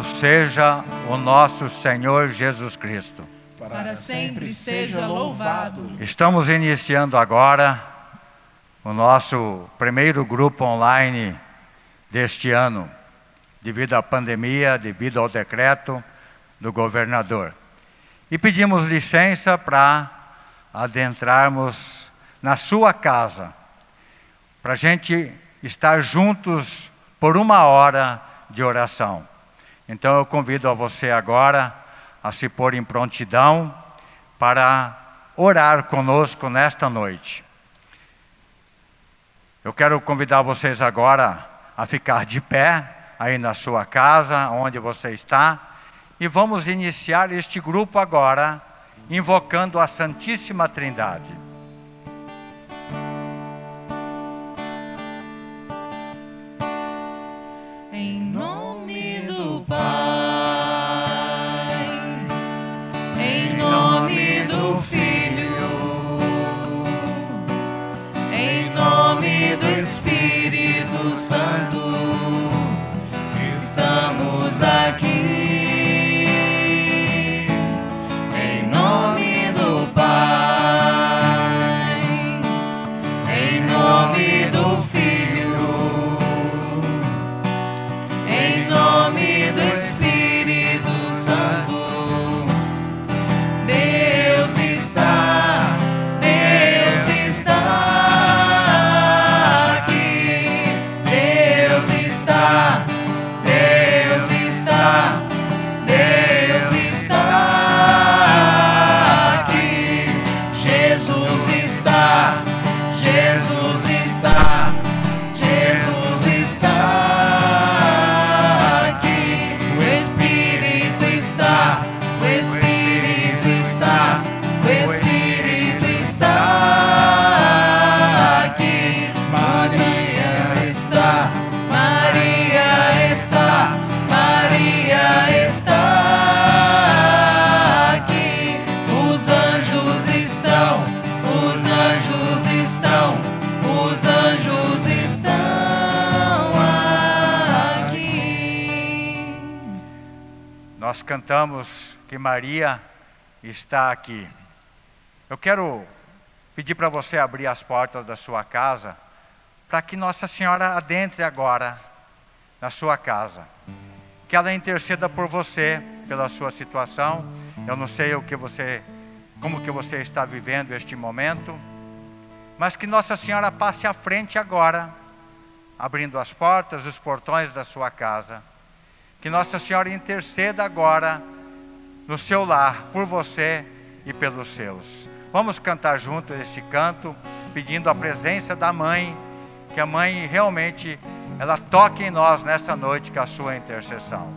Louvado seja o nosso Senhor Jesus Cristo. Para sempre seja louvado. Estamos iniciando agora o nosso primeiro grupo online deste ano, devido à pandemia, devido ao decreto do governador. E pedimos licença para adentrarmos na sua casa, para a gente estar juntos por uma hora de oração. Então eu convido a você agora a se pôr em prontidão para orar conosco nesta noite. Eu quero convidar vocês agora a ficar de pé aí na sua casa, onde você está, e vamos iniciar este grupo agora, invocando a Santíssima Trindade. Nós cantamos que Maria está aqui. Eu quero pedir para você abrir as portas da sua casa, para que Nossa Senhora adentre agora na sua casa. Que ela interceda por você, pela sua situação. Eu não sei o que você, como que você está vivendo este momento, mas que Nossa Senhora passe à frente agora, abrindo as portas, os portões da sua casa. Que Nossa Senhora interceda agora no seu lar, por você e pelos seus. Vamos cantar junto este canto, pedindo a presença da mãe, que a mãe realmente ela toque em nós nessa noite com a sua intercessão.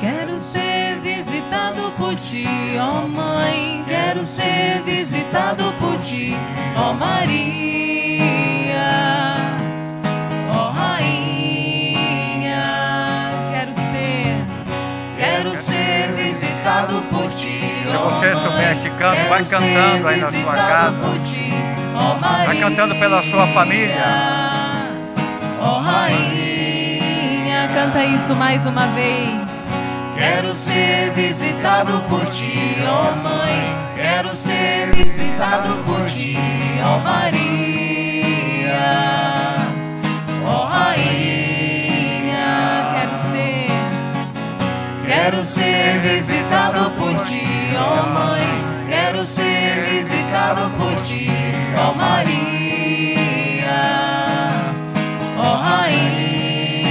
Quero ser visitado por ti, ó Mãe. Quero ser visitado por ti, ó Maria, ser visitado por ti. Se você souber este canto, vai cantando aí na sua casa. Vai cantando pela sua família. Ó Rainha, canta isso mais uma vez. Quero ser visitado por ti, ó Mãe. Quero ser visitado por ti, ó Maria, quero ser visitado por ti, ó Mãe. Quero ser visitado por ti, ó Maria, ó Rainha.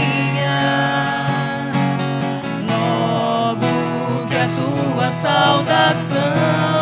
Logo que a sua saudação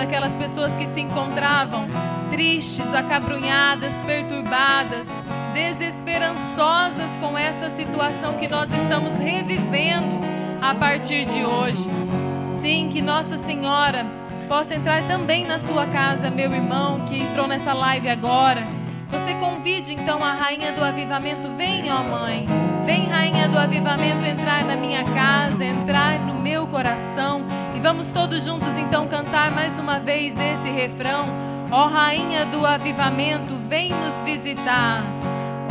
daquelas pessoas que se encontravam tristes, acabrunhadas, perturbadas, desesperançosas com essa situação que nós estamos revivendo a partir de hoje. Sim, que Nossa Senhora possa entrar também na sua casa, meu irmão que entrou nessa live agora. Você convide então a rainha do avivamento, vem, ó mãe. Vem, rainha do avivamento, entrar na minha casa, entrar no meu coração. Vamos todos juntos então cantar mais uma vez esse refrão. Ó rainha do avivamento, vem nos visitar.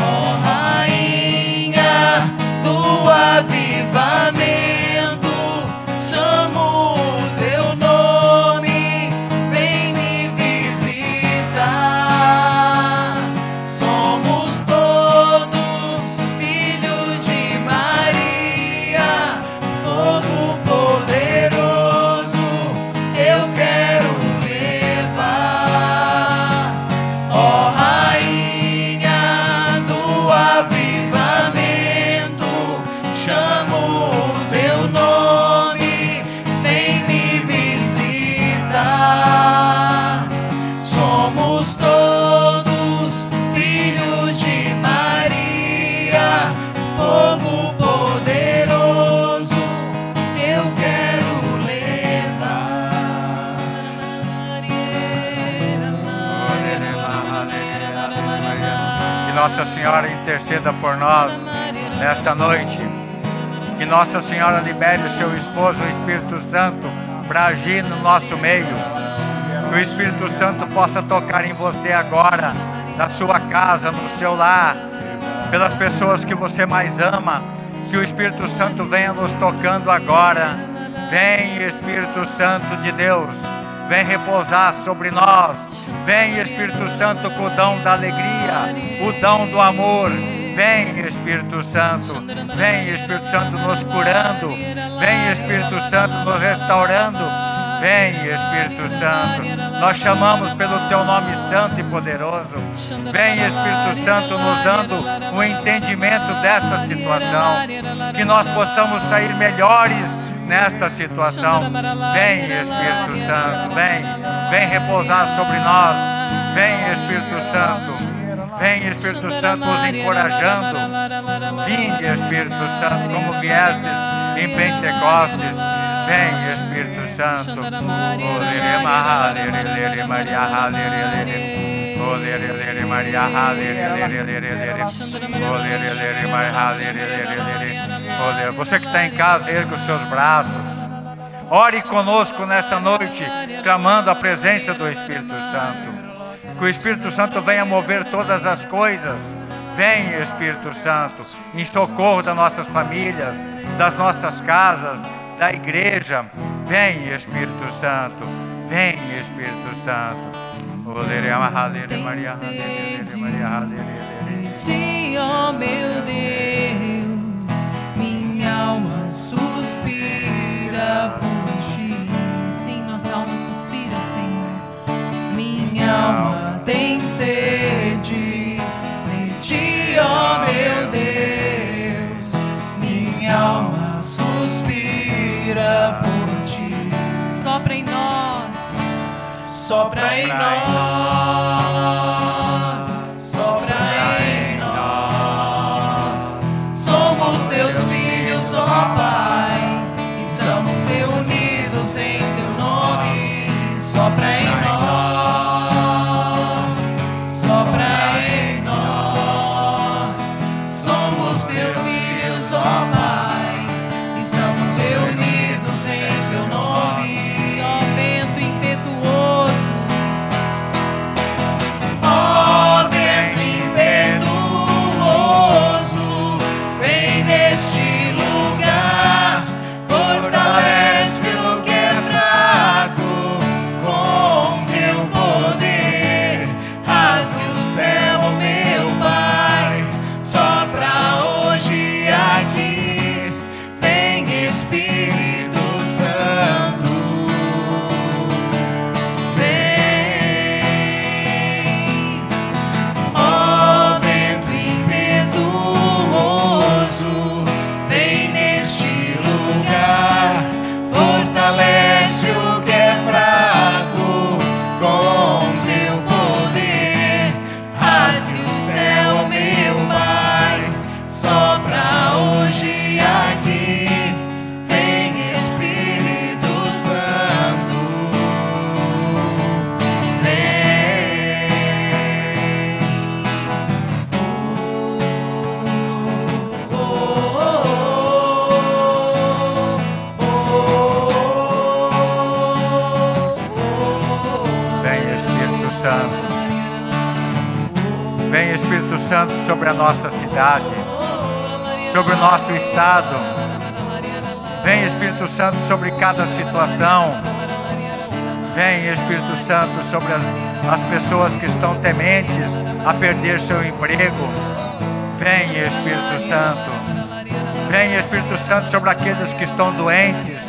Ó Rainha do avivamento, chamo interceda por nós nesta noite. Que Nossa Senhora libere o seu esposo, o Espírito Santo, para agir no nosso meio. Que o Espírito Santo possa tocar em você agora, na sua casa, no seu lar, pelas pessoas que você mais ama. Que o Espírito Santo venha nos tocando agora. Vem, Espírito Santo de Deus. Vem repousar sobre nós. Vem, Espírito Santo, com o dom da alegria, o dom do amor. Vem, Espírito Santo. Vem, Espírito Santo, nos curando. Vem, Espírito Santo, nos restaurando. Vem, Espírito Santo. Nós chamamos pelo teu nome santo e poderoso. Vem, Espírito Santo, nos dando um entendimento desta situação. Que nós possamos sair melhores nesta situação. Vem, Espírito Santo, vem, vem repousar sobre nós. Vem, Espírito Santo. Vem, Espírito Santo, nos encorajando. Vinde, Espírito Santo, como viestes em Pentecostes. Vem, Espírito Santo. Você que está em casa, erga os seus braços. Ore conosco nesta noite, clamando a presença do Espírito Santo que o Espírito Santo venha mover todas as coisas. Vem, Espírito Santo, em socorro das nossas famílias, das nossas casas, da igreja. Vem, Espírito Santo. Vem, Espírito Santo. Em ó meu Deus, minha alma suspira por ti. Sim, nossa alma suspira, Senhor. Minha alma tem sede de ti, ó oh meu Deus. Minha alma suspira por ti. Sopra em nós, sopra em nós. Santo sobre as, as pessoas que estão tementes a perder seu emprego. Vem Espírito Santo. Vem Espírito Santo sobre aqueles que estão doentes,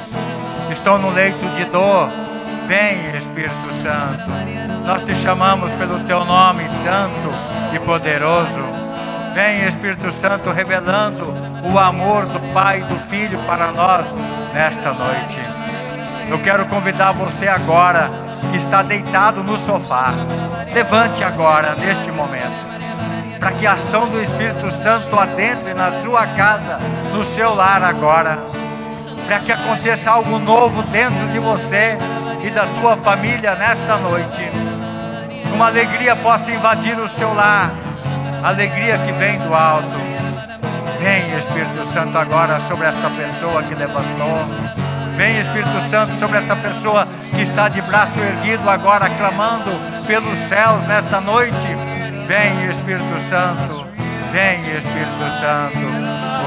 estão no leito de dor. Vem Espírito Santo. Nós te chamamos pelo teu nome santo e poderoso. Vem Espírito Santo revelando o amor do Pai e do Filho para nós nesta noite. Eu quero convidar você agora que está deitado no sofá. Levante agora, neste momento, para que a ação do Espírito Santo adentre na sua casa, no seu lar agora. Para que aconteça algo novo dentro de você e da tua família nesta noite. Uma alegria possa invadir o seu lar, alegria que vem do alto. Vem Espírito Santo agora sobre esta pessoa que levantou. Vem Espírito Santo sobre esta pessoa que está de braço erguido agora, clamando pelos céus nesta noite. Vem Espírito Santo. Vem Espírito Santo.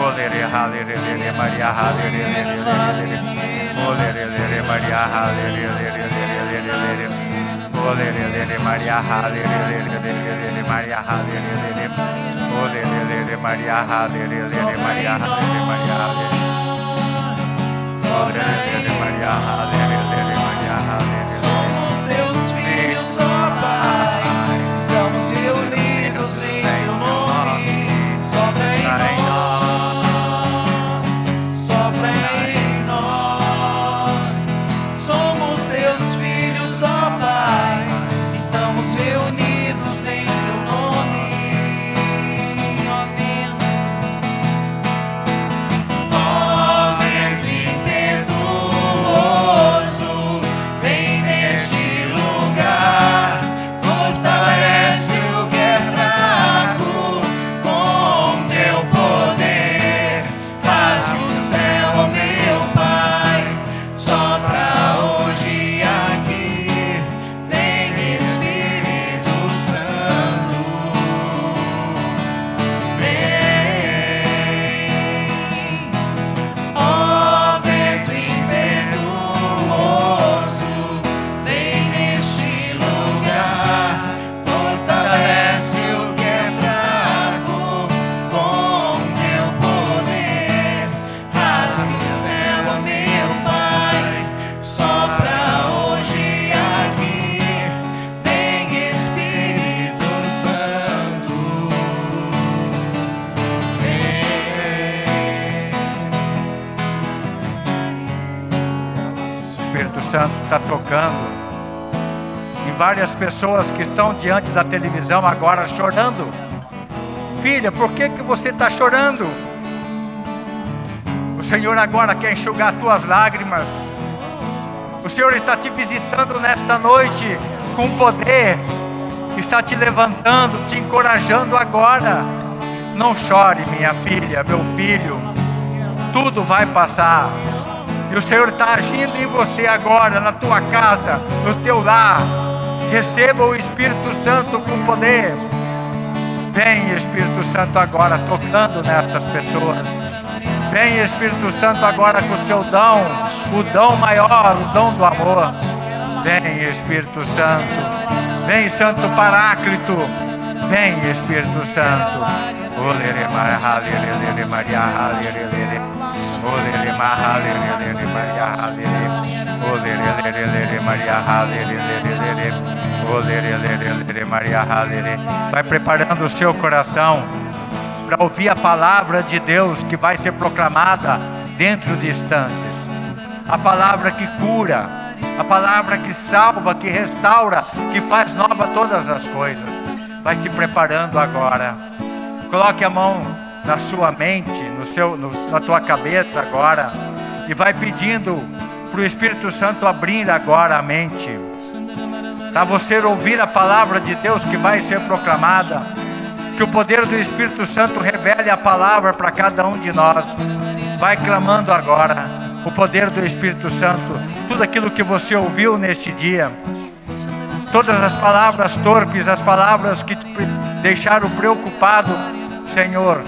Olere, halere, lere, Maria, halere, lere, lere, lere. Olere, lere, Maria, halere, lere, lere, lere, lere. Olere, lere, Maria, halere, lere, lere, lere, Maria, halere, lere. Olere, lere, Maria, halere, lere, Maria, Maria. Olere, pessoas que estão diante da televisão agora chorando. Filha, por que, que você está chorando? O Senhor agora quer enxugar tuas lágrimas. O Senhor está te visitando nesta noite com poder, está te levantando, te encorajando agora. Não chore, minha filha, meu filho, tudo vai passar. E o Senhor está agindo em você agora, na tua casa, no teu lar. Receba o Espírito Santo com poder. Vem, Espírito Santo, agora tocando nestas pessoas. Vem, Espírito Santo, agora com o seu dom, o dom maior, o dom do amor. Vem, Espírito Santo. Vem, Santo Paráclito. Vem, Espírito Santo. Maria, Maria, Maria Maria. Vai preparando o seu coração para ouvir a palavra de Deus que vai ser proclamada dentro de instantes. A palavra que cura, a palavra que salva, que restaura, que faz nova todas as coisas. Vai se preparando agora. Coloque a mão na sua mente, no seu, no, na tua cabeça agora, e vai pedindo para o Espírito Santo abrir agora a mente, para você ouvir a palavra de Deus que vai ser proclamada, que o poder do Espírito Santo revele a palavra para cada um de nós. Vai clamando agora o poder do Espírito Santo, tudo aquilo que você ouviu neste dia, todas as palavras torpes, as palavras que te deixaram preocupado, Senhor,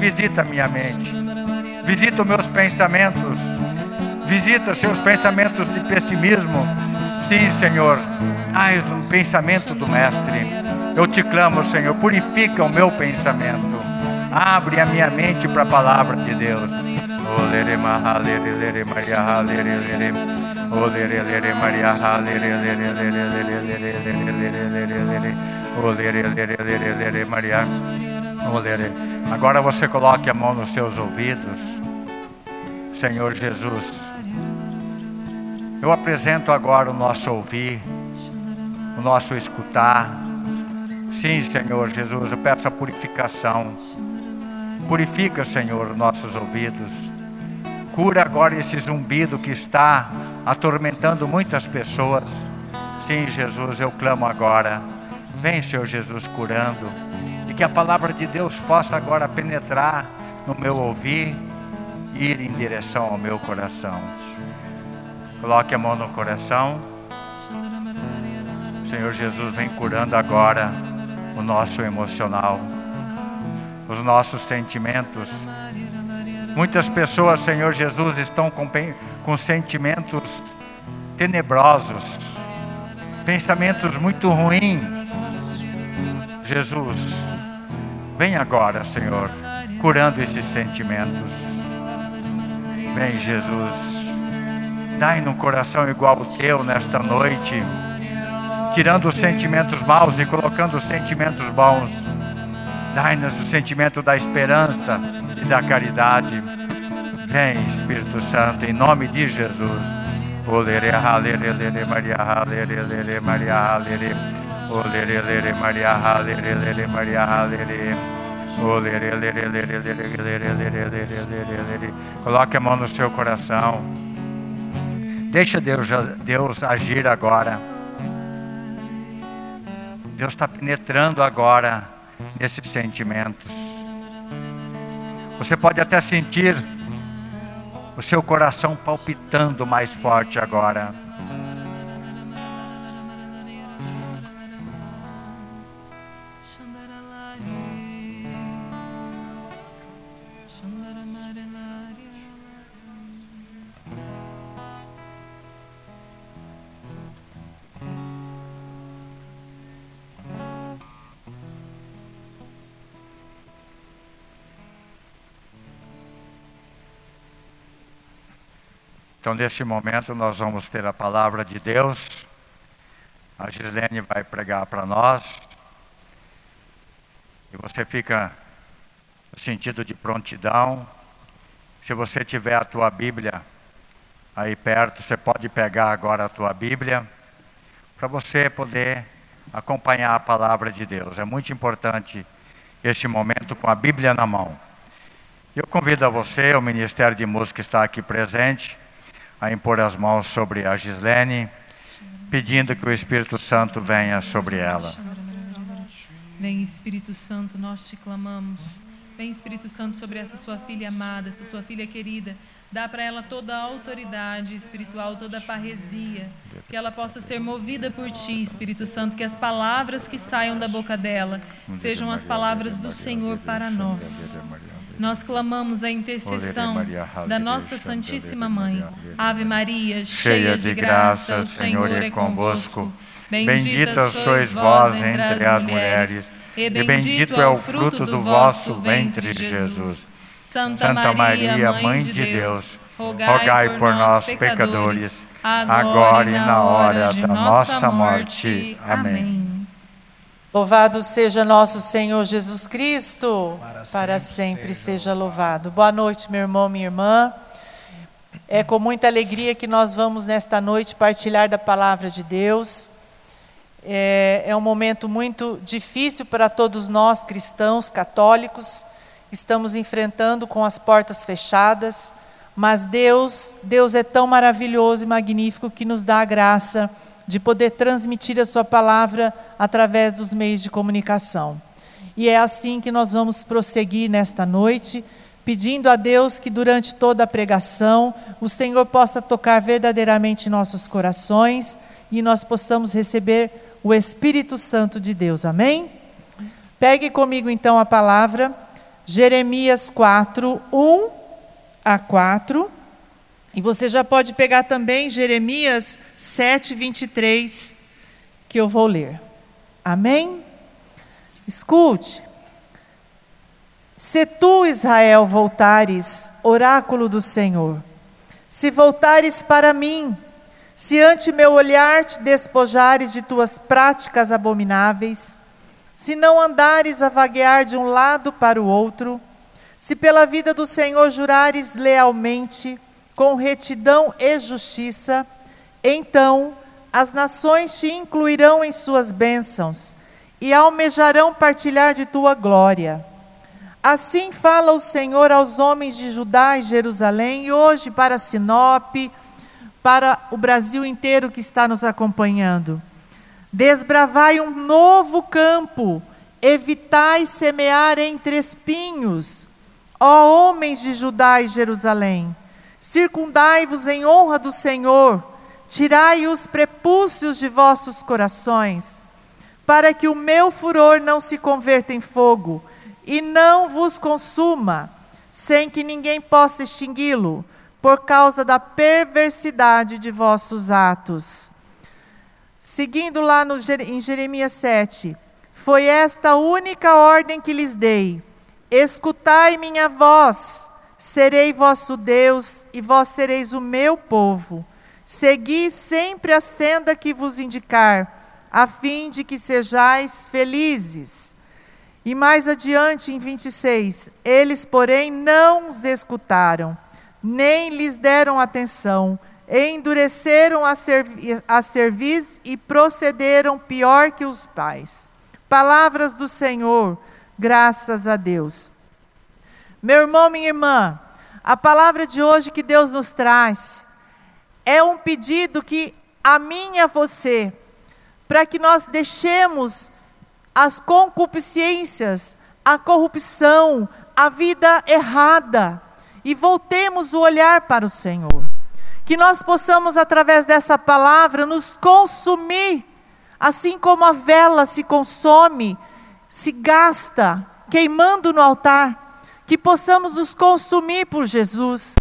visita minha mente, visita meus pensamentos, visita seus pensamentos de pessimismo. Sim, Senhor, ai, um pensamento do Mestre. Eu te clamo, Senhor, purifica o meu pensamento, abre a minha mente para a palavra de Deus. Maria. Agora você coloque a mão nos seus ouvidos. Senhor Jesus, eu apresento agora o nosso ouvir, o nosso escutar. Sim, Senhor Jesus, eu peço a purificação. Purifica, Senhor, nossos ouvidos. Cura agora esse zumbido que está atormentando muitas pessoas. Sim, Jesus, eu clamo agora. Vem, Senhor Jesus, curando que a palavra de Deus possa agora penetrar no meu ouvir e ir em direção ao meu coração. Coloque a mão no coração. Senhor Jesus vem curando agora o nosso emocional, os nossos sentimentos. Muitas pessoas, Senhor Jesus, estão com, com sentimentos tenebrosos, pensamentos muito ruins. Jesus, Vem agora, Senhor, curando esses sentimentos. Vem, Jesus. Dai num coração igual ao teu nesta noite, tirando os sentimentos maus e colocando os sentimentos bons. Dai-nos o sentimento da esperança e da caridade. Vem, Espírito Santo, em nome de Jesus. Maria, Maria, Maria, o lere lere Maria Olere Maria halere Maria halere. Coloque a mão no seu coração. Deixa Deus, Deus agir agora. Deus está penetrando agora nesses sentimentos. Você pode até sentir o seu coração palpitando mais forte agora. Então, neste momento, nós vamos ter a palavra de Deus. A Gislene vai pregar para nós. E você fica no sentido de prontidão. Se você tiver a tua Bíblia aí perto, você pode pegar agora a tua Bíblia. para você poder acompanhar a palavra de Deus. É muito importante este momento com a Bíblia na mão. Eu convido a você, o Ministério de Música está aqui presente, a impor as mãos sobre a Gislene, pedindo que o Espírito Santo venha sobre ela. Vem Espírito Santo, nós te clamamos. Vem Espírito Santo sobre essa sua filha amada, essa sua filha querida. Dá para ela toda a autoridade espiritual, toda a parresia, que ela possa ser movida por ti, Espírito Santo, que as palavras que saiam da boca dela sejam as palavras do Senhor para nós. Nós clamamos a intercessão da nossa Santíssima Mãe. Ave Maria, cheia de graça, o Senhor é convosco. Bendita sois vós entre as mulheres, e bendito é o fruto do vosso ventre, Jesus. Santa Maria, Mãe de Deus, rogai por nós, pecadores, agora e na hora da nossa morte. Amém. Louvado seja nosso Senhor Jesus Cristo, para, para sempre, sempre seja louvado. Boa noite, meu irmão, minha irmã. É com muita alegria que nós vamos nesta noite partilhar da palavra de Deus. É, é um momento muito difícil para todos nós cristãos, católicos. Estamos enfrentando com as portas fechadas, mas Deus, Deus é tão maravilhoso e magnífico que nos dá a graça de poder transmitir a Sua palavra através dos meios de comunicação. E é assim que nós vamos prosseguir nesta noite, pedindo a Deus que durante toda a pregação o Senhor possa tocar verdadeiramente nossos corações e nós possamos receber o Espírito Santo de Deus. Amém? Pegue comigo então a palavra, Jeremias 4, 1 a 4. E você já pode pegar também Jeremias 7, 23, que eu vou ler. Amém? Escute. Se tu, Israel, voltares, oráculo do Senhor, se voltares para mim, se ante meu olhar te despojares de tuas práticas abomináveis, se não andares a vaguear de um lado para o outro, se pela vida do Senhor jurares lealmente, com retidão e justiça, então as nações te incluirão em suas bênçãos e almejarão partilhar de tua glória. Assim fala o Senhor aos homens de Judá e Jerusalém, e hoje para Sinop, para o Brasil inteiro que está nos acompanhando. Desbravai um novo campo, evitai semear entre espinhos, ó homens de Judá e Jerusalém. Circundai-vos em honra do Senhor, tirai os prepúcios de vossos corações, para que o meu furor não se converta em fogo e não vos consuma, sem que ninguém possa extingui-lo, por causa da perversidade de vossos atos. Seguindo lá no, em Jeremias 7, foi esta única ordem que lhes dei: escutai minha voz Serei vosso Deus e vós sereis o meu povo. Segui sempre a senda que vos indicar, a fim de que sejais felizes. E mais adiante, em 26, eles, porém, não os escutaram, nem lhes deram atenção, endureceram a, servi a cerviz e procederam pior que os pais. Palavras do Senhor, graças a Deus. Meu irmão, minha irmã, a palavra de hoje que Deus nos traz é um pedido que a mim e a você, para que nós deixemos as concupiscências, a corrupção, a vida errada e voltemos o olhar para o Senhor. Que nós possamos, através dessa palavra, nos consumir, assim como a vela se consome, se gasta, queimando no altar que possamos nos consumir por Jesus,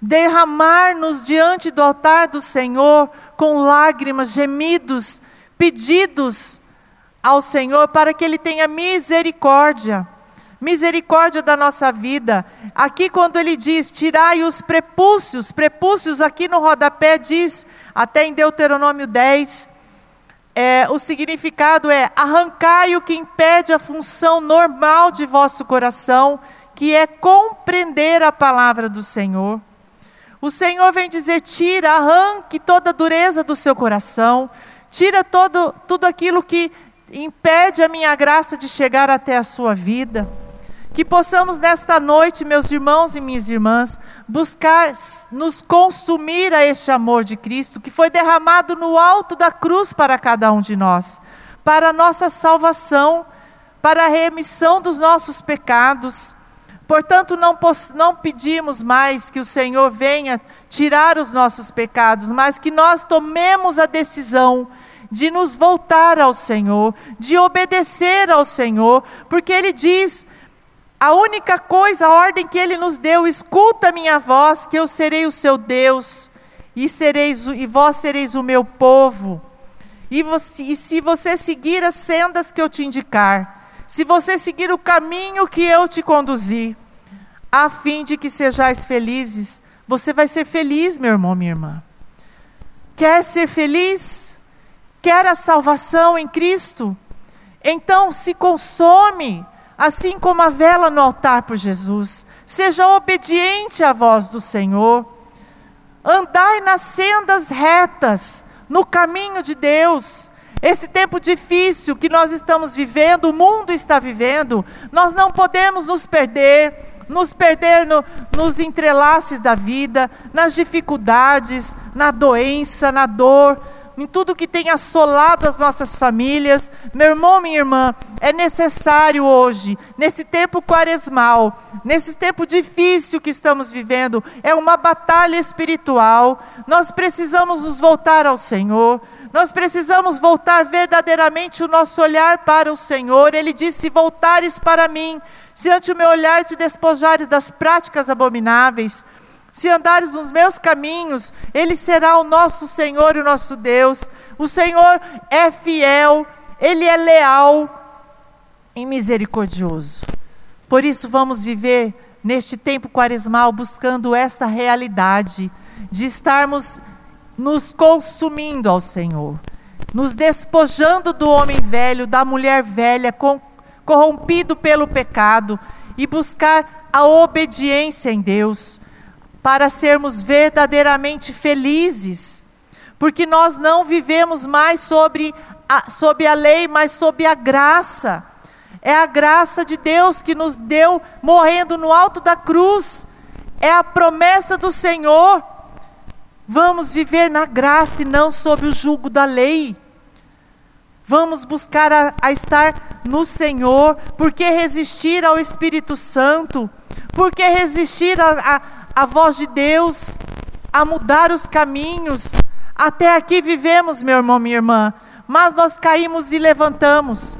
derramar-nos diante do altar do Senhor com lágrimas, gemidos, pedidos ao Senhor para que Ele tenha misericórdia, misericórdia da nossa vida. Aqui, quando Ele diz, tirai os prepúcios, prepúcios aqui no rodapé diz, até em Deuteronômio 10, é, o significado é arrancai o que impede a função normal de vosso coração, que é compreender a palavra do Senhor. O Senhor vem dizer: tira, arranque toda a dureza do seu coração, tira todo, tudo aquilo que impede a minha graça de chegar até a sua vida. Que possamos nesta noite, meus irmãos e minhas irmãs, buscar nos consumir a este amor de Cristo que foi derramado no alto da cruz para cada um de nós, para a nossa salvação, para a remissão dos nossos pecados. Portanto, não, não pedimos mais que o Senhor venha tirar os nossos pecados, mas que nós tomemos a decisão de nos voltar ao Senhor, de obedecer ao Senhor, porque Ele diz a única coisa, a ordem que ele nos deu, escuta minha voz, que eu serei o seu Deus, e, sereis, e vós sereis o meu povo. E, você, e se você seguir as sendas que eu te indicar, se você seguir o caminho que eu te conduzir, a fim de que sejais felizes, você vai ser feliz, meu irmão, minha irmã. Quer ser feliz? Quer a salvação em Cristo? Então se consome assim como a vela no altar por Jesus. Seja obediente à voz do Senhor. Andai nas sendas retas, no caminho de Deus. Esse tempo difícil que nós estamos vivendo, o mundo está vivendo, nós não podemos nos perder, nos perder no, nos entrelaces da vida, nas dificuldades, na doença, na dor em tudo que tem assolado as nossas famílias. Meu irmão, minha irmã, é necessário hoje, nesse tempo quaresmal, nesse tempo difícil que estamos vivendo, é uma batalha espiritual. Nós precisamos nos voltar ao Senhor. Nós precisamos voltar verdadeiramente o nosso olhar para o Senhor. Ele disse: Se voltares para mim, se ante o meu olhar te despojares das práticas abomináveis, se andares nos meus caminhos, Ele será o nosso Senhor e o nosso Deus. O Senhor é fiel, Ele é leal e misericordioso. Por isso, vamos viver neste tempo quaresmal buscando essa realidade de estarmos nos consumindo ao Senhor, nos despojando do homem velho, da mulher velha, corrompido pelo pecado, e buscar a obediência em Deus para sermos verdadeiramente felizes, porque nós não vivemos mais sobre a, sobre a lei, mas sob a graça. É a graça de Deus que nos deu morrendo no alto da cruz. É a promessa do Senhor. Vamos viver na graça e não sob o jugo da lei. Vamos buscar a, a estar no Senhor. Por que resistir ao Espírito Santo? Por que resistir a, a voz de Deus, a mudar os caminhos. Até aqui vivemos, meu irmão, minha irmã, mas nós caímos e levantamos.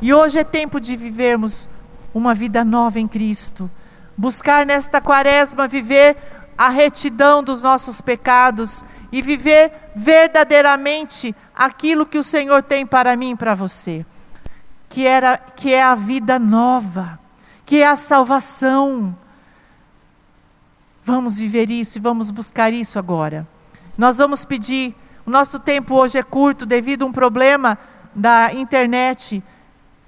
E hoje é tempo de vivermos uma vida nova em Cristo. Buscar nesta quaresma viver a retidão dos nossos pecados e viver verdadeiramente aquilo que o Senhor tem para mim e para você, que era que é a vida nova, que é a salvação, Vamos viver isso e vamos buscar isso agora. Nós vamos pedir, o nosso tempo hoje é curto devido a um problema da internet.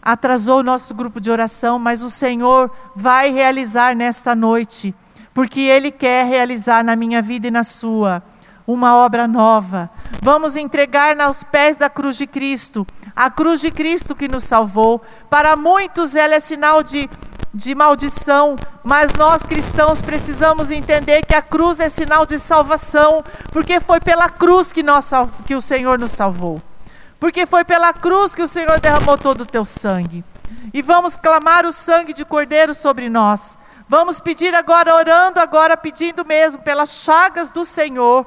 Atrasou o nosso grupo de oração, mas o Senhor vai realizar nesta noite, porque Ele quer realizar na minha vida e na sua uma obra nova. Vamos entregar aos pés da cruz de Cristo, a cruz de Cristo que nos salvou. Para muitos ela é sinal de de maldição, mas nós cristãos precisamos entender que a cruz é sinal de salvação, porque foi pela cruz que, nós, que o Senhor nos salvou, porque foi pela cruz que o Senhor derramou todo o teu sangue. E vamos clamar o sangue de Cordeiro sobre nós. Vamos pedir agora, orando agora, pedindo mesmo pelas chagas do Senhor,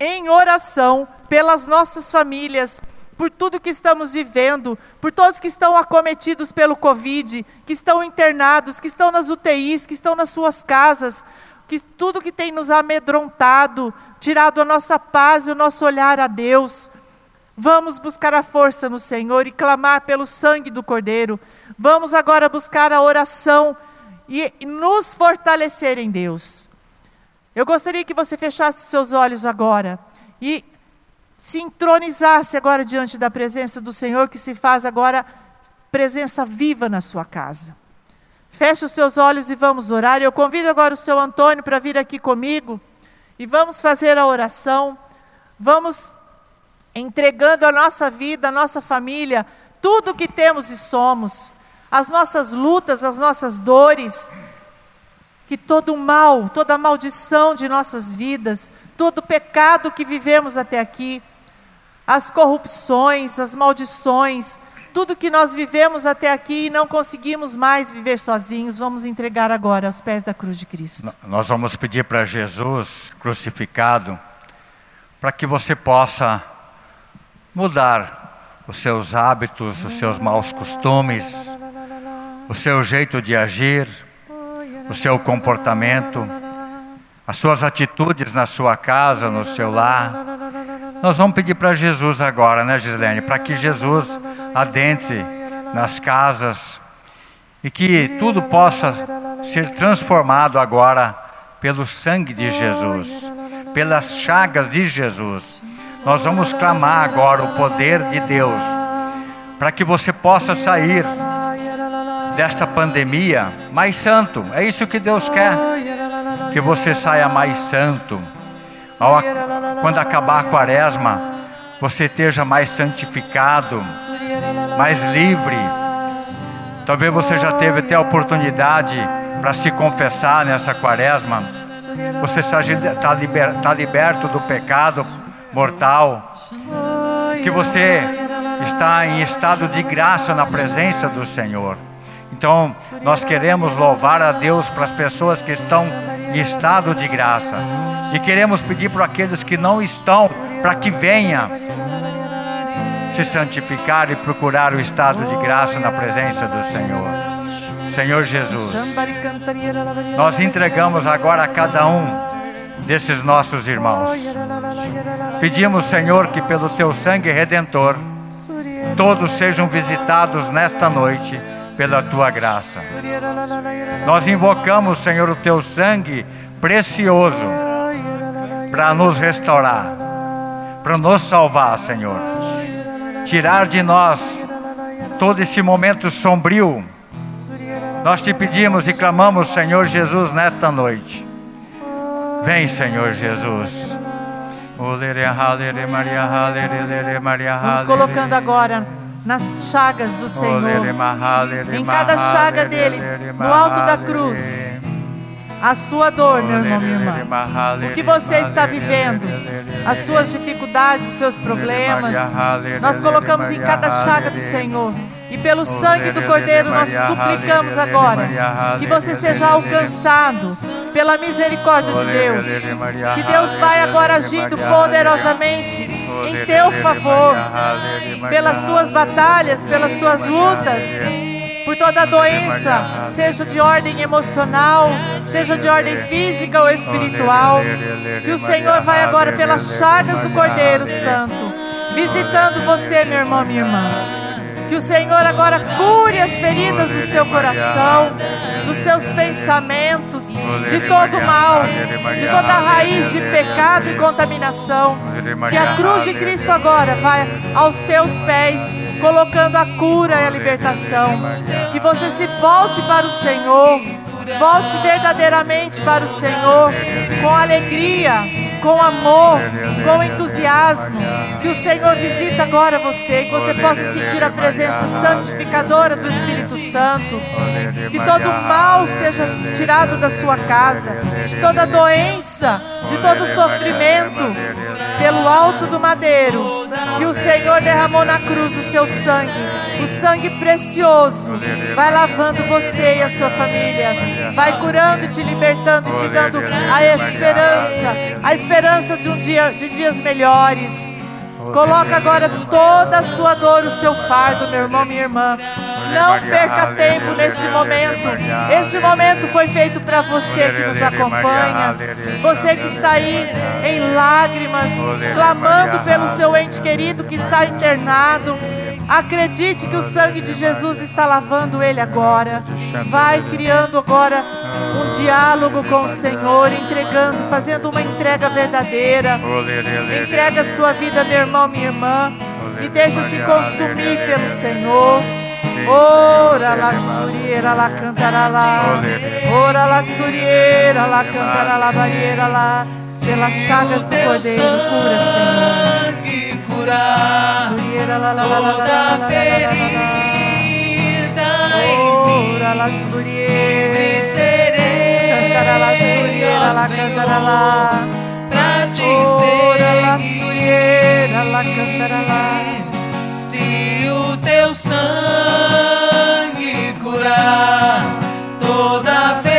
em oração, pelas nossas famílias por tudo que estamos vivendo, por todos que estão acometidos pelo Covid, que estão internados, que estão nas UTIs, que estão nas suas casas, que tudo que tem nos amedrontado, tirado a nossa paz e o nosso olhar a Deus. Vamos buscar a força no Senhor e clamar pelo sangue do Cordeiro. Vamos agora buscar a oração e nos fortalecer em Deus. Eu gostaria que você fechasse seus olhos agora e se entronizasse agora diante da presença do Senhor, que se faz agora presença viva na sua casa. Feche os seus olhos e vamos orar. Eu convido agora o seu Antônio para vir aqui comigo e vamos fazer a oração. Vamos entregando a nossa vida, a nossa família, tudo que temos e somos, as nossas lutas, as nossas dores, que todo mal, toda maldição de nossas vidas, todo pecado que vivemos até aqui, as corrupções, as maldições, tudo que nós vivemos até aqui e não conseguimos mais viver sozinhos, vamos entregar agora aos pés da cruz de Cristo. Nós vamos pedir para Jesus crucificado, para que você possa mudar os seus hábitos, os seus maus costumes, o seu jeito de agir, o seu comportamento, as suas atitudes na sua casa, no seu lar. Nós vamos pedir para Jesus agora, né, Gislene? Para que Jesus adentre nas casas e que tudo possa ser transformado agora pelo sangue de Jesus, pelas chagas de Jesus. Nós vamos clamar agora o poder de Deus para que você possa sair desta pandemia mais santo. É isso que Deus quer, que você saia mais santo. Ao quando acabar a quaresma, você esteja mais santificado, mais livre. Talvez você já teve até a oportunidade para se confessar nessa quaresma. Você está liber, tá liberto do pecado mortal. Que você está em estado de graça na presença do Senhor. Então, nós queremos louvar a Deus para as pessoas que estão estado de graça. E queremos pedir para aqueles que não estão, para que venha se santificar e procurar o estado de graça na presença do Senhor. Senhor Jesus, nós entregamos agora a cada um desses nossos irmãos. Pedimos, Senhor, que pelo teu sangue redentor, todos sejam visitados nesta noite pela tua graça. Nós invocamos, Senhor, o teu sangue precioso para nos restaurar, para nos salvar, Senhor. Tirar de nós todo esse momento sombrio. Nós te pedimos e clamamos, Senhor Jesus, nesta noite. Vem, Senhor Jesus. Vamos colocando agora nas chagas do Senhor, em cada chaga dele, no alto da cruz, a sua dor, meu irmão, minha irmã. O que você está vivendo, as suas dificuldades, os seus problemas, nós colocamos em cada chaga do Senhor. E pelo sangue do Cordeiro nós suplicamos agora que você seja alcançado pela misericórdia de Deus. Que Deus vai agora agindo poderosamente em teu favor, pelas tuas batalhas, pelas tuas lutas, por toda doença, seja de ordem emocional, seja de ordem física ou espiritual. Que o Senhor vai agora pelas chagas do Cordeiro Santo, visitando você, meu irmão, minha irmã. Que o Senhor agora cure as feridas do seu coração, dos seus pensamentos, de todo mal, de toda raiz de pecado e contaminação. Que a cruz de Cristo agora vai aos teus pés, colocando a cura e a libertação. Que você se volte para o Senhor, volte verdadeiramente para o Senhor, com alegria, com amor, com entusiasmo. Que o Senhor visita agora você, que você possa sentir a presença santificadora do Espírito Santo. Que todo mal seja tirado da sua casa, de toda doença, de todo sofrimento, pelo alto do madeiro, que o Senhor derramou na cruz o seu sangue, o sangue precioso, vai lavando você e a sua família, vai curando, te libertando, te dando a esperança, a esperança de um dia, de dias melhores. Coloca agora toda a sua dor, o seu fardo, meu irmão, minha irmã. Não perca tempo neste momento. Este momento foi feito para você que nos acompanha. Você que está aí em lágrimas, clamando pelo seu ente querido que está internado. Acredite que o sangue de Jesus está lavando ele agora. Vai criando agora um diálogo com o Senhor, entregando, fazendo uma entrega verdadeira. Entrega a sua vida, meu irmão, minha irmã, e deixa-se consumir pelo Senhor. Ora la surieira la cantará lá. Ora la surieira la cantará la barreira lá. Pelas chagas do Cordeiro, cura, Senhor curar toda ferida em mim. Livre serei, ó Senhor, pra te seguir. Se o teu sangue curar toda ferida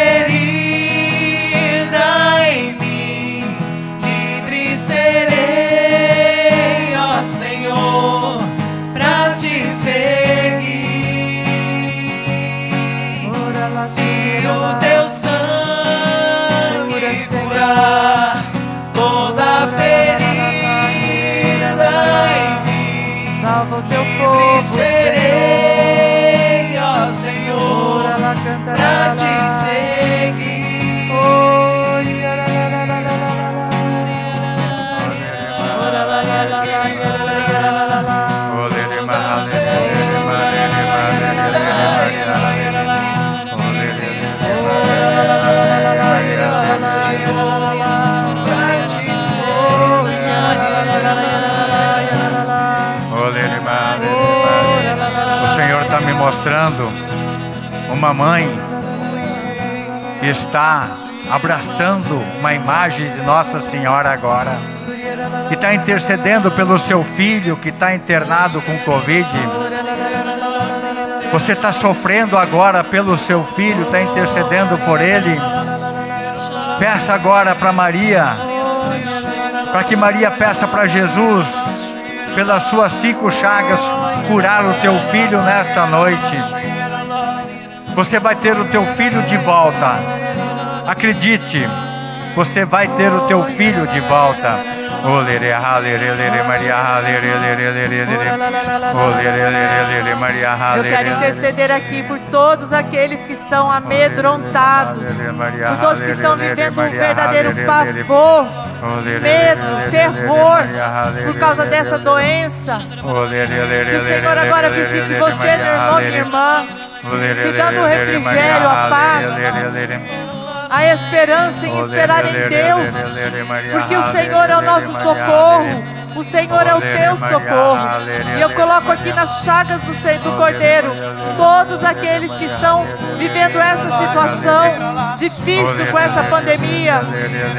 la la la. O Senhor está me mostrando uma mãe está abraçando uma imagem de Nossa Senhora agora e está intercedendo pelo seu filho que está internado com Covid. Você está sofrendo agora pelo seu filho, está intercedendo por ele. Peça agora para Maria, para que Maria peça para Jesus, pelas suas cinco chagas, curar o teu filho nesta noite. Você vai ter o teu filho de volta. Acredite, você vai ter o teu filho de volta. Olere, halere, lere, Maria, halere, lere, lere, lere. Ora la la la la la. Olere, lere, lere, Maria, Eu quero interceder aqui por todos aqueles que estão amedrontados, por todos que estão vivendo um verdadeiro pavor, medo, terror por causa dessa doença. Que o Senhor agora visite você, meu irmão, minha irmã, te dando o refrigério, a paz, a esperança em esperar em Deus, porque o Senhor é o nosso socorro. O Senhor é o teu socorro. E eu coloco aqui nas chagas do, do Cordeiro todos aqueles que estão vivendo essa situação difícil com essa pandemia.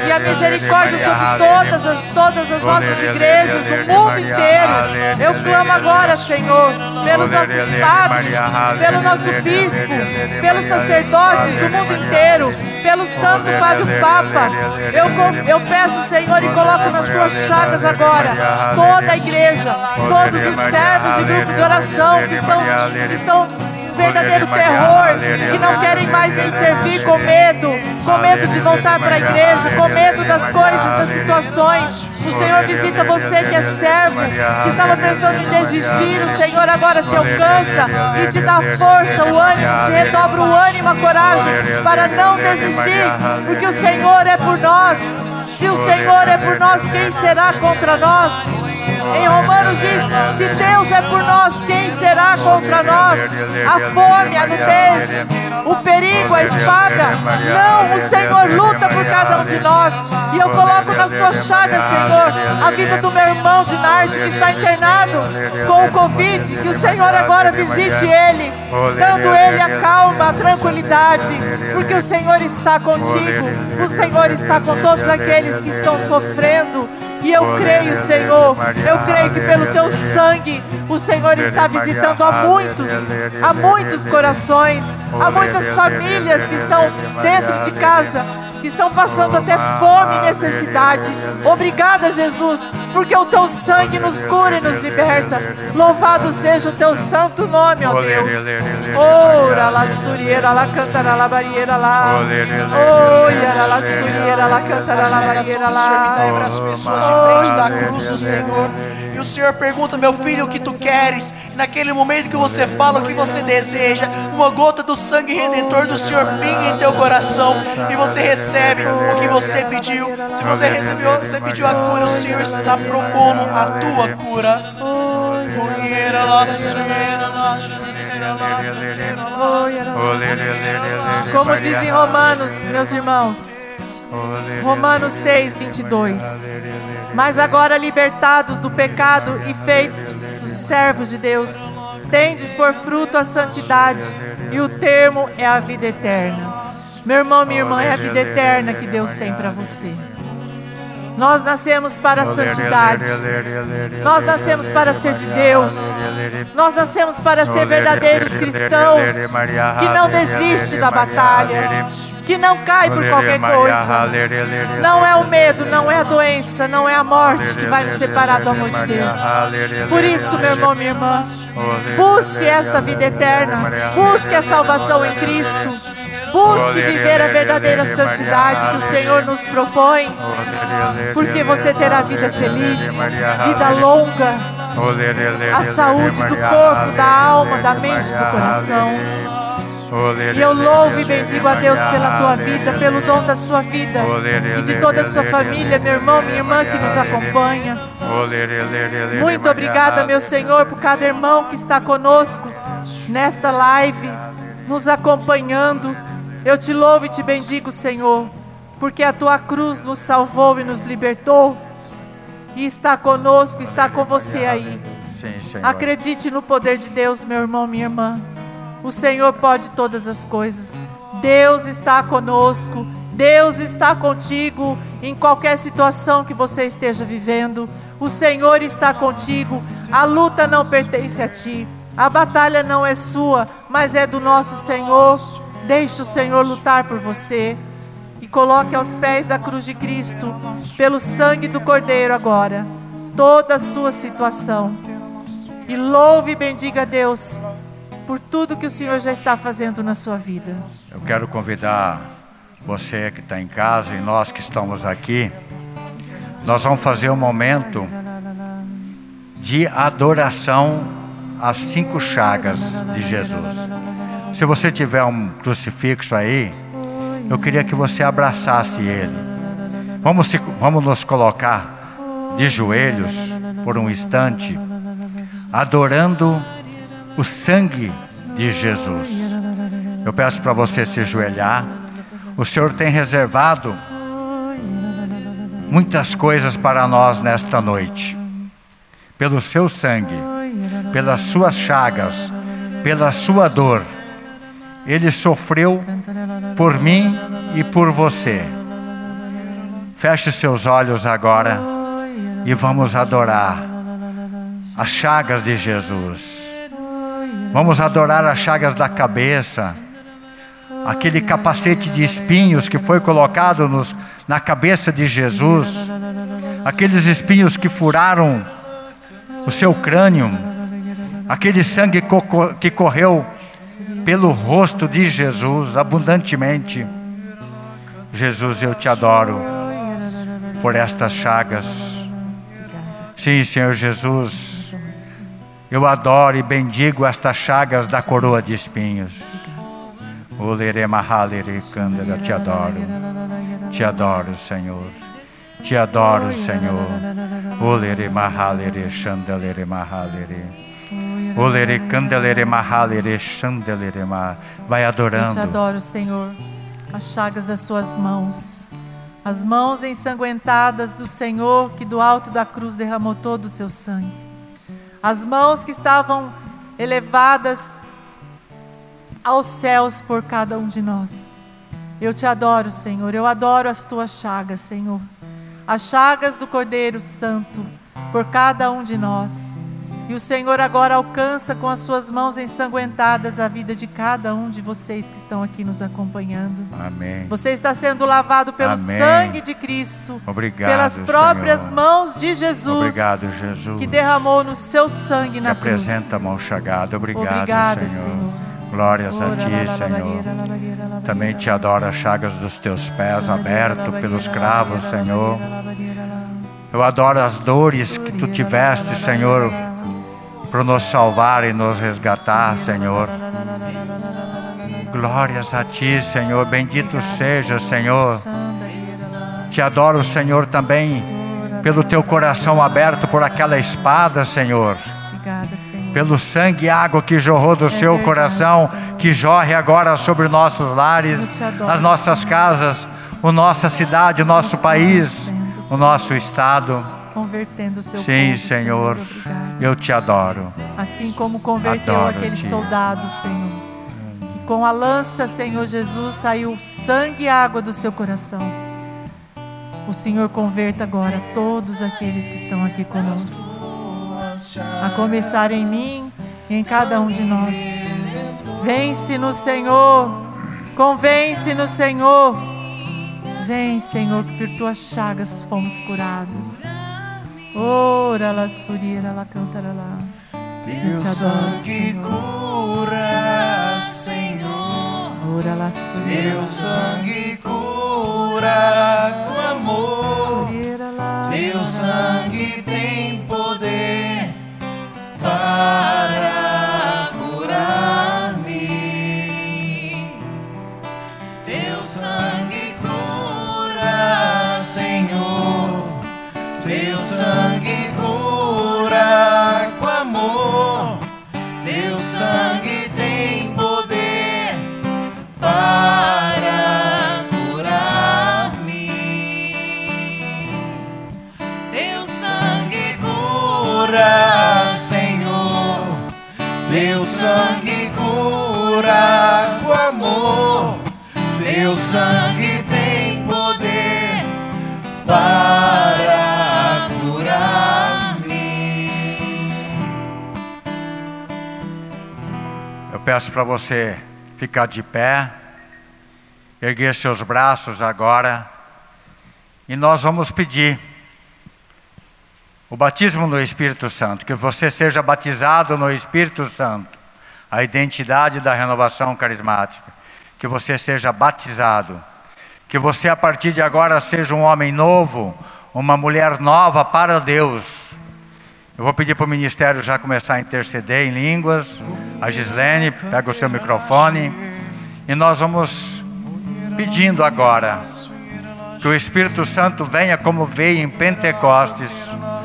E a misericórdia sobre todas as, todas as nossas igrejas do mundo inteiro. Eu clamo agora, Senhor, pelos nossos padres, pelo nosso bispo, pelos sacerdotes do mundo inteiro, pelo Santo Padre Papa. Eu, eu peço, Senhor, e coloco nas tuas chagas agora toda a igreja, todos os servos de grupo de oração que estão, que estão em verdadeiro terror, que não querem mais nem servir com medo, com medo de voltar para a igreja, com medo das coisas, das situações. O Senhor visita você que é servo, que estava pensando em desistir. O Senhor agora te alcança e te dá força, o ânimo, te redobra o ânimo, a coragem para não desistir, porque o Senhor é por nós. Se o Senhor é por nós, quem será contra nós? Em Romanos diz: se Deus é por nós, quem será contra nós? A fome, a nudez, o perigo, a espada. Não, o Senhor luta por cada um de nós. E eu coloco nas tuas chagas, Senhor, a vida do meu irmão de Narte que está internado com o Covid. Que o Senhor agora visite ele, dando ele a calma, a tranquilidade, porque o Senhor está contigo. O Senhor está com todos aqueles que estão sofrendo. E eu creio, Senhor, eu creio que pelo teu sangue o Senhor está visitando a muitos, a muitos corações, a muitas famílias que estão dentro de casa, que estão passando até fome e necessidade. Obrigada, Jesus, porque o teu sangue nos cura e nos liberta. Louvado seja o teu santo nome, ó Deus. Ora la surieira, la cantará la barieira lá. Oi, la surieira, la cantará la barieira lá. leva as pessoas de frente da cruz do Senhor. E o Senhor pergunta, meu filho, o que tu queres? E naquele momento que você fala o que você deseja, uma gota do sangue redentor do Senhor pinga em teu coração e você recebe o que você pediu. Se você recebeu, você pediu a cura, o Senhor está propondo a tua cura. Como diz em Romanos, meus irmãos, Romanos 6, 22. Mas agora libertados do pecado e feitos servos de Deus, tendes por fruto a santidade, e o termo é a vida eterna. Meu irmão, minha irmã, é a vida eterna que Deus tem para você. Nós nascemos para a santidade. Nós nascemos para ser de Deus. Nós nascemos para ser verdadeiros cristãos que não desiste da batalha, que não cai por qualquer coisa. Não é o medo, não é a doença, não é a morte que vai nos separar do amor de Deus. Por isso, meu irmão, minha irmã, busque esta vida eterna, busque a salvação em Cristo. Busque viver a verdadeira santidade que o Senhor nos propõe, porque você terá vida feliz, vida longa, a saúde do corpo, da alma, da mente, do coração. E eu louvo e bendigo a Deus pela tua vida, pelo dom da sua vida e de toda a sua família, meu irmão, minha irmã que nos acompanha. Muito obrigada, meu Senhor, por cada irmão que está conosco nesta live, nos acompanhando eu te louvo e te bendigo, Senhor, porque a tua cruz nos salvou e nos libertou. E está conosco, está com você aí. Acredite no poder de Deus, meu irmão, minha irmã. O Senhor pode todas as coisas. Deus está conosco. Deus está contigo em qualquer situação que você esteja vivendo. O Senhor está contigo. A luta não pertence a ti. A batalha não é sua, mas é do nosso Senhor. Deixe o Senhor lutar por você e coloque aos pés da cruz de Cristo, pelo sangue do Cordeiro agora, toda a sua situação. E louve e bendiga a Deus por tudo que o Senhor já está fazendo na sua vida. Eu quero convidar você que está em casa e nós que estamos aqui. Nós vamos fazer um momento de adoração às cinco chagas de Jesus. Se você tiver um crucifixo aí, eu queria que você abraçasse ele. Vamos, se, vamos nos colocar de joelhos por um instante, adorando o sangue de Jesus. Eu peço para você se ajoelhar. O Senhor tem reservado muitas coisas para nós nesta noite. Pelo seu sangue, pelas suas chagas, pela sua dor ele sofreu por mim e por você. Feche seus olhos agora e vamos adorar as chagas de Jesus. Vamos adorar as chagas da cabeça, aquele capacete de espinhos que foi colocado nos, na cabeça de Jesus, aqueles espinhos que furaram o seu crânio, aquele sangue que correu pelo rosto de Jesus abundantemente. Jesus, eu te adoro por estas chagas. Sim, Senhor Jesus, eu adoro e bendigo estas chagas da coroa de espinhos. Te adoro, te adoro, Senhor. Te adoro, Senhor. Olere mahalere chandalere mahalere. Vai adorando. Eu te adoro, Senhor. As chagas das suas mãos. As mãos ensanguentadas do Senhor que do alto da cruz derramou todo o seu sangue. As mãos que estavam elevadas aos céus por cada um de nós. Eu te adoro, Senhor. Eu adoro as tuas chagas, Senhor. As chagas do Cordeiro Santo por cada um de nós. E o Senhor agora alcança com as suas mãos ensanguentadas a vida de cada um de vocês que estão aqui nos acompanhando. Amém. Você está sendo lavado pelo Amém. sangue de Cristo. Obrigado, pelas próprias Senhor. mãos de Jesus. Obrigado, Jesus. Que derramou no seu sangue na que cruz. apresenta a mão chagada. Obrigado, Obrigada, Senhor. Senhor. Glórias a ti, Senhor. Também te adoro as chagas dos teus pés abertos pelos cravos, Senhor. Eu adoro as dores que tu tiveste, Senhor, para nos salvar e nos resgatar, Senhor. Glórias a ti, Senhor. Bendito seja, Senhor. Te adoro, Senhor, também pelo teu coração aberto por aquela espada, Senhor. Pelo sangue e água que jorrou do seu verdade, coração, que jorre agora sobre nossos lares, as nossas casas, a nossa cidade, o nosso país, o nosso estado. Convertendo o seu Sim, povo. Senhor. Obrigado. Eu te adoro. Assim como converteu Adoro aqueles Ti. soldados, Senhor. Que com a lança, Senhor Jesus, saiu sangue e água do seu coração. O Senhor converta agora todos aqueles que estão aqui conosco. A começar em mim e em cada um de nós. Vence no Senhor. Convence no Senhor. Vem, Senhor, que por tuas chagas fomos curados. Ora la surira la cantara lá. Eu te adoro, Senhor. cura, Senhor. Ora la surira. Teu sangue cura com amor. Teu sangue tem peço para você ficar de pé, erguer seus braços agora, e nós vamos pedir o batismo no Espírito Santo, que você seja batizado no Espírito Santo, a identidade da renovação carismática, que você seja batizado, que você a partir de agora seja um homem novo, uma mulher nova para Deus. Eu vou pedir para o ministério já começar a interceder em línguas. A Gislene, pega o seu microfone. E nós vamos pedindo agora que o Espírito Santo venha como veio em Pentecostes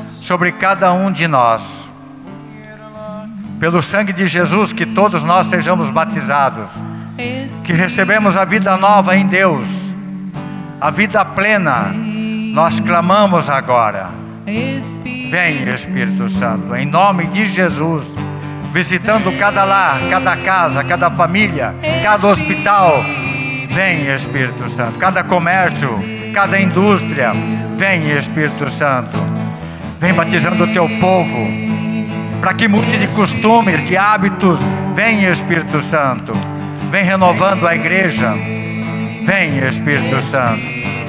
sobre cada um de nós. Pelo sangue de Jesus, que todos nós sejamos batizados. Que recebemos a vida nova em Deus, a vida plena. Nós clamamos agora. Vem, Espírito Santo, em nome de Jesus, visitando cada lar, cada casa, cada família, cada hospital. Vem, Espírito Santo, cada comércio, cada indústria. Vem, Espírito Santo. Vem batizando o teu povo, para que mude de costumes, de hábitos. Vem, Espírito Santo. Vem renovando a igreja. Vem, Espírito Santo.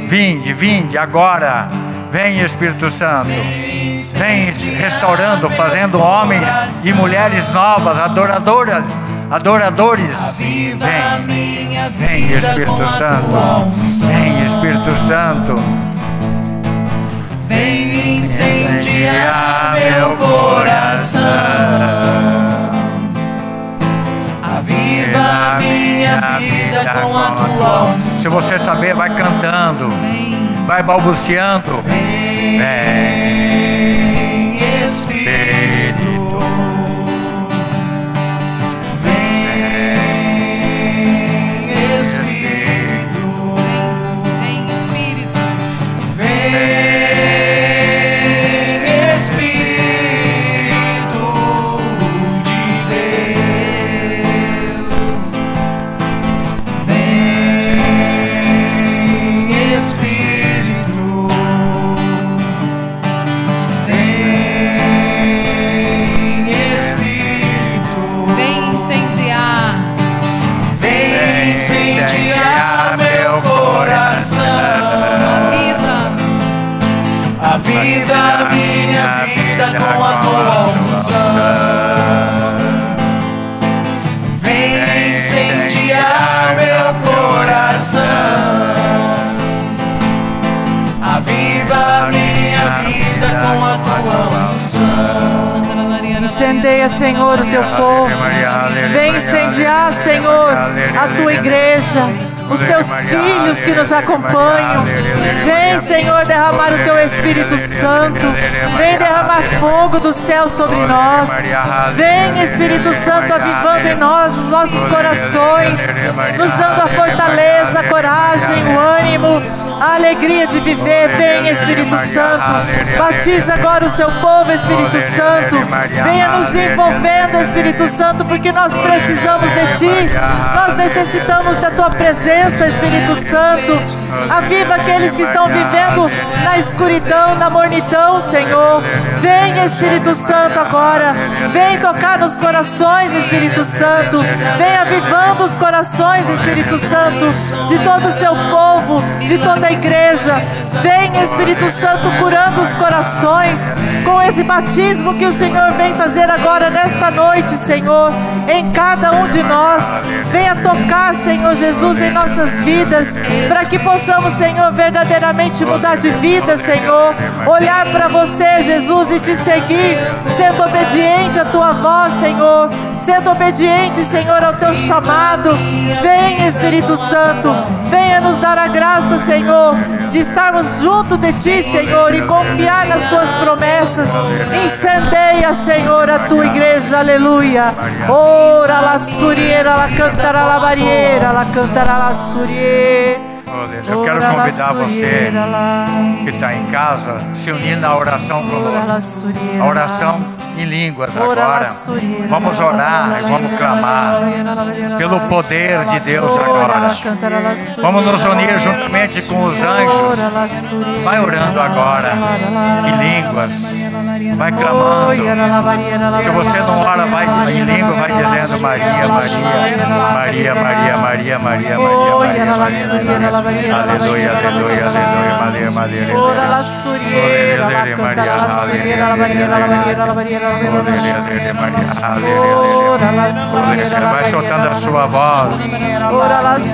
Vinde, vinde agora. Vem, Espírito Santo. Vem restaurando, fazendo homens e mulheres novas, adoradoras, adoradores. Vem, vem, Espírito Santo. Vem, Espírito Santo. Vem incendiar meu coração. Aviva minha vida com a tua unção. Se você saber, vai cantando, vai balbuciando. Vem, Vem, Incendeia, Senhor, o teu povo. Vem incendiar, Senhor, a tua igreja. os teus filhos que nos acompanham. Vem, Senhor, derramar o teu Espírito Santo. Vem derramar fogo do céu sobre nós. Vem, Espírito Santo, avivando em nós os nossos corações, nos dando a fortaleza, a coragem, o ânimo, a alegria de viver. Vem, Espírito Santo. Batiza agora o seu povo, Espírito Santo. Venha nos envolvendo, Espírito Santo, porque nós precisamos de Ti. Nós necessitamos da Tua presença, Espírito Santo. Aviva aqueles que estão vivendo na escuridão, na mornidão, Senhor. Vem, Espírito Santo, agora. Vem tocar nos corações, Espírito Santo. Vem avivando os corações, Espírito Santo, de todo o seu povo, de toda a igreja. Vem, Espírito Santo, curando os corações com esse batismo que o Senhor vem fazer agora nesta noite, Senhor, em cada um de nós. Venha tocar, Senhor Jesus, em nossas vidas, para que possamos, Senhor, verdadeiramente mudar de vida, Senhor. Olhar para você, Jesus, e te seguir, sendo obediente à tua voz, Senhor, sendo obediente, Senhor, ao teu chamado. Vem, Espírito Santo, venha nos dar a graça, Senhor, de estarmos junto de ti, Senhor, e confiar nas tuas promessas. Incendeia, Senhor, a tua igreja, aleluia. Ora la suriera, la cantará la barriera, la cantará la suriera. Eu quero convidar você que está em casa, se unir na oração conosco. A oração em línguas agora. Vamos orar e vamos clamar pelo poder de Deus agora. Vamos nos unir juntamente com os anjos. Vai orando agora em línguas. Vai clamando. Se você não ora, vai em língua, vai dizendo Maria, Maria, Maria, Maria, Maria, Maria, Maria, Maria. Aleluia, aleluia, aleluia, Maria, Maria. Ora la suriera, la canta la suriera, la barriera, la barriera, la barriera, la barriera. Vai soltando a sua voz.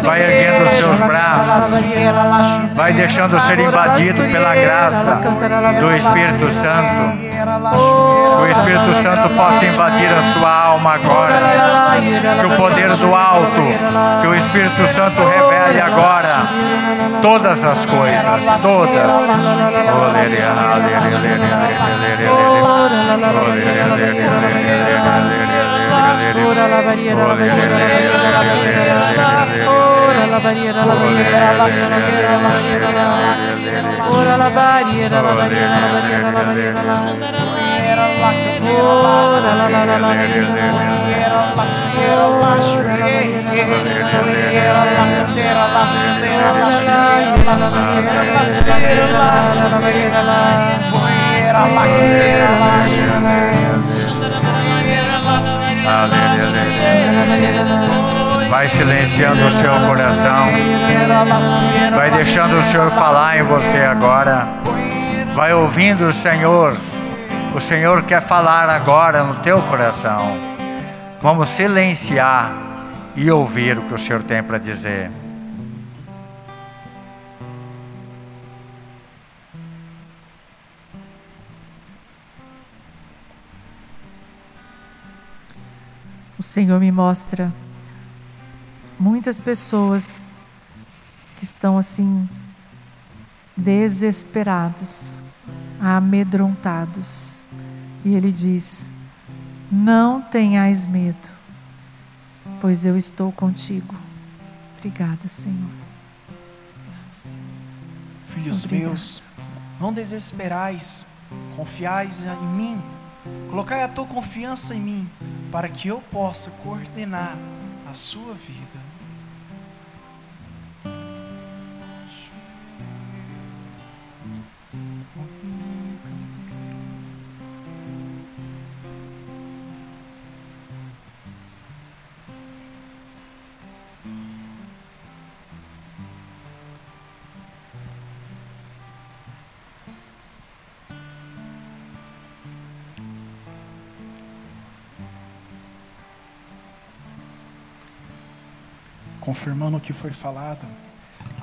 Vai erguendo os seus braços. Vai deixando ser invadido pela graça do Espírito Santo. Que o Espírito Santo possa invadir a sua alma agora. Que o poder do alto, que o Espírito Santo revele agora todas as coisas, todas. Ora la barriera, la barriera, la barriera, ora la barriera, la barriera, la barriera, la barriera, ora la barriera, la barriera, la barriera, la barriera, ora la la la la Vai silenciando o seu coração. Vai deixando o Senhor falar em você agora. Vai ouvindo o Senhor. O Senhor quer falar agora no teu coração. Vamos silenciar e ouvir o que o Senhor tem para dizer. O Senhor me mostra muitas pessoas que estão assim desesperados, amedrontados. E ele diz: Não tenhais medo, pois eu estou contigo. Obrigada, Senhor. Filhos Obrigada. meus, não desesperais, confiais em mim. Colocai a tua confiança em mim, para que eu possa coordenar a sua vida. Confirmando o que foi falado.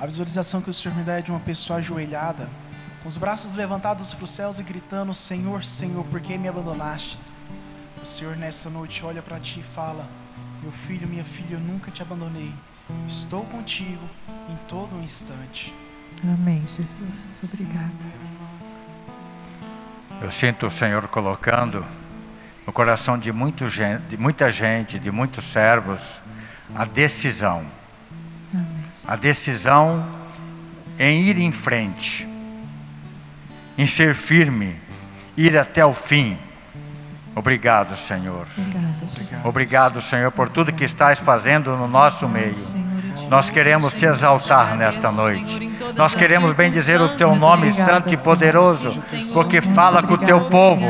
A visualização que o Senhor me dá é de uma pessoa ajoelhada, com os braços levantados para os céus e gritando: Senhor, Senhor, por que me abandonastes? O Senhor nessa noite olha para ti e fala: Meu filho, minha filha, eu nunca te abandonei. Estou contigo em todo instante. Amém, Jesus. Obrigada. Eu sinto o Senhor colocando no coração de, muito gente, de muita gente, de muitos servos, a decisão. A decisão em ir em frente, em ser firme, ir até o fim. Obrigado, Senhor. Obrigado, Senhor, por tudo que estás fazendo no nosso meio. Nós queremos te exaltar nesta noite. Nós queremos bendizer o teu nome santo e poderoso, porque fala com o teu povo.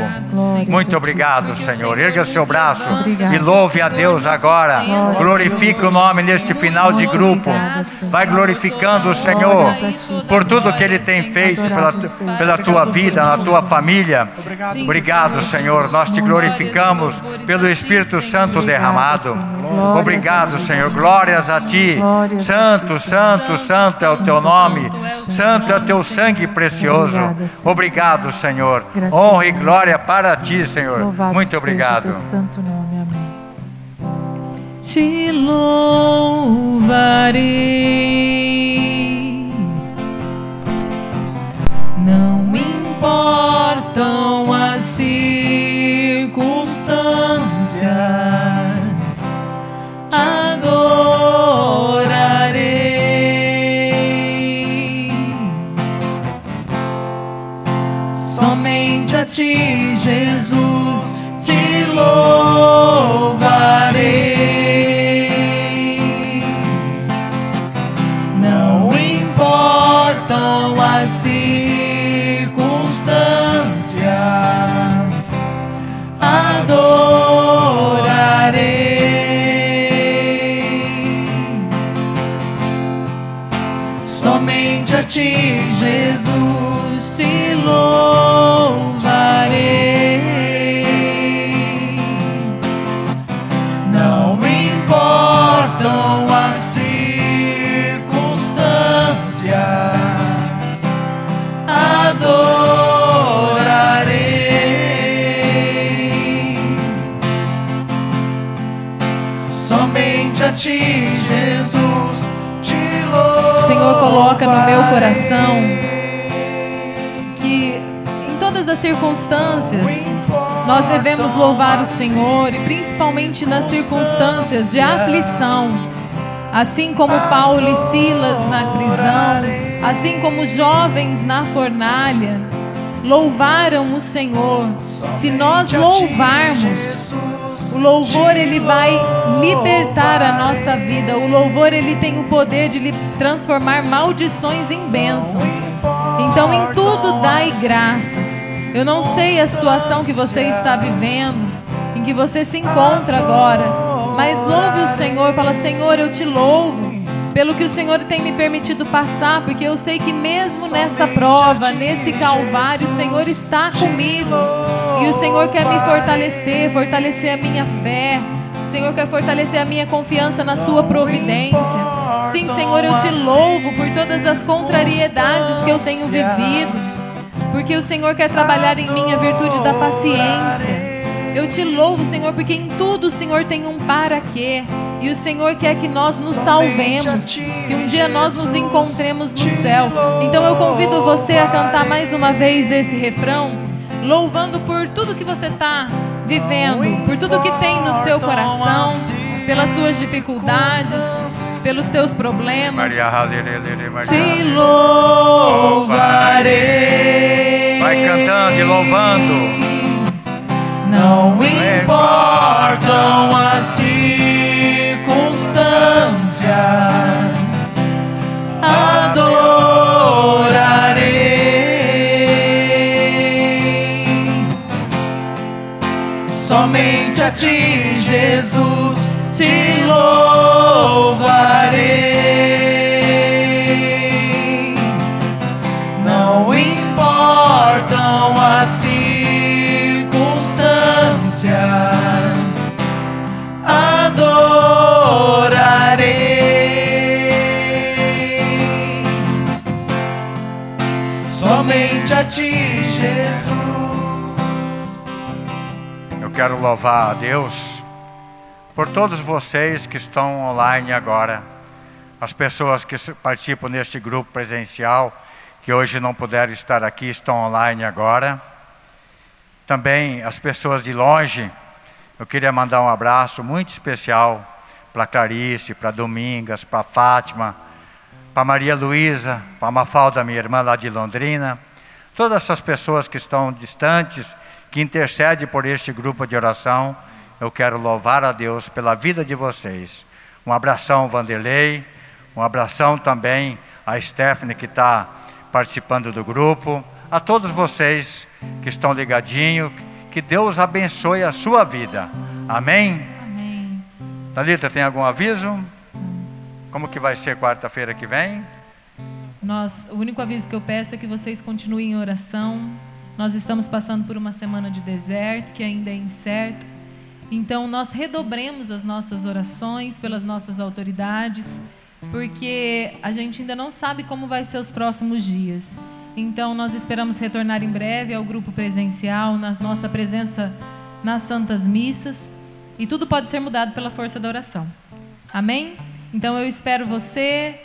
Muito obrigado, Senhor. Erga seu braço e louve a Deus agora. Glorifique o nome neste final de grupo. Vai glorificando o Senhor por tudo que Ele tem feito pela, pela tua vida, na tua família. Obrigado, Senhor. Nós te glorificamos pelo Espírito Santo derramado. Obrigado, Senhor. Glórias a ti. Santo, santo, santo é o teu nome. Santo é o teu sangue precioso. Obrigado, Senhor. Honra e glória para ti, Senhor. Louvado Muito seja obrigado. teu santo nome. Amém. te louvarei. Não me coração que em todas as circunstâncias nós devemos louvar o Senhor e principalmente nas circunstâncias de aflição. Assim como Paulo e Silas na prisão, assim como os jovens na fornalha, louvaram o Senhor. Se nós louvarmos, o louvor ele vai libertar a nossa vida. O louvor ele tem o poder de transformar maldições em bênçãos. Então em tudo dai graças. Eu não sei a situação que você está vivendo, em que você se encontra agora, mas louve o Senhor, fala: "Senhor, eu te louvo pelo que o Senhor tem me permitido passar, porque eu sei que mesmo nessa prova, nesse calvário, o Senhor está comigo. E o Senhor quer me fortalecer, fortalecer a minha fé. O Senhor quer fortalecer a minha confiança na sua providência. Sim, Senhor, eu te louvo por todas as contrariedades que eu tenho vivido. Porque o Senhor quer trabalhar em mim a virtude da paciência. Eu te louvo, Senhor, porque em tudo o Senhor tem um para quê. E o Senhor quer que nós nos salvemos. Que um dia nós nos encontremos no céu. Então eu convido você a cantar mais uma vez esse refrão, louvando por tudo que você está vivendo, por tudo que tem no seu coração, pelas suas dificuldades, pelos seus problemas. Maria, halelele, Maria. Te louvarei. Vai cantando e louvando. Não importam as circunstâncias, adorarei. Jesus, te louvarei. Não importam as circunstâncias, adorarei. Somente a ti, Jesus. Eu quero louvar a Deus por todos vocês que estão online agora. as pessoas que participam neste grupo presencial, que hoje não puderam estar aqui, estão online agora. Também as pessoas de longe, eu queria mandar um abraço muito especial para Clarice, para Domingas, para Fátima, para Maria Luísa, para Mafalda, minha irmã lá de Londrina. Todas essas pessoas que estão distantes, que intercedem por este grupo de oração, eu quero louvar a Deus pela vida de vocês. Um abração, Vanderlei. Um abração também a Stephanie, que está participando do grupo. A todos vocês que estão ligadinhos. Que Deus abençoe a sua vida. Amém? Amém. Thalita, tem algum aviso? Como que vai ser quarta-feira que vem? Nós, o único aviso que eu peço é que vocês continuem em oração. Nós estamos passando por uma semana de deserto que ainda é incerto. Então nós redobremos as nossas orações pelas nossas autoridades, porque a gente ainda não sabe como vai ser os próximos dias. Então nós esperamos retornar em breve ao grupo presencial, na nossa presença nas santas missas, e tudo pode ser mudado pela força da oração. Amém? Então eu espero você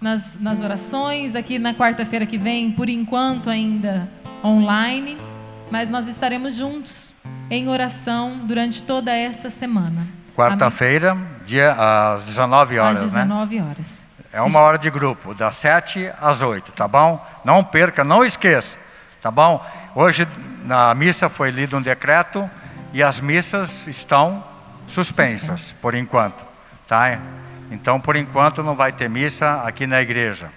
nas, nas orações, aqui na quarta-feira que vem, por enquanto ainda online, mas nós estaremos juntos em oração durante toda essa semana. Quarta-feira, dia às 19 horas, às né? 19 horas. É uma hora de grupo, das 7 às 8, tá bom? Não perca, não esqueça, tá bom? Hoje na missa foi lido um decreto e as missas estão suspensas Suspensas. por enquanto, tá? Então, por enquanto não vai ter missa aqui na igreja.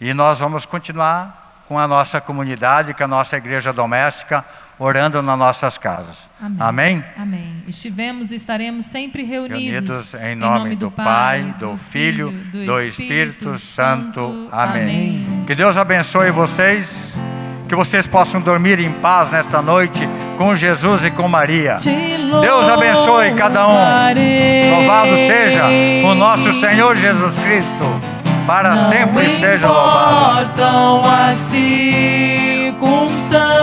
E nós vamos continuar com a nossa comunidade, com a nossa igreja doméstica, orando nas nossas casas. Amém. Amém? Amém. Estivemos e estaremos sempre reunidos. Reunidos em nome do Pai, do Filho, do Espírito Santo. Amém. Que Deus abençoe vocês, que vocês possam dormir em paz nesta noite com Jesus e com Maria. Deus abençoe cada um. Louvado seja o nosso Senhor Jesus Cristo, para sempre seja louvado. As circunstâncias.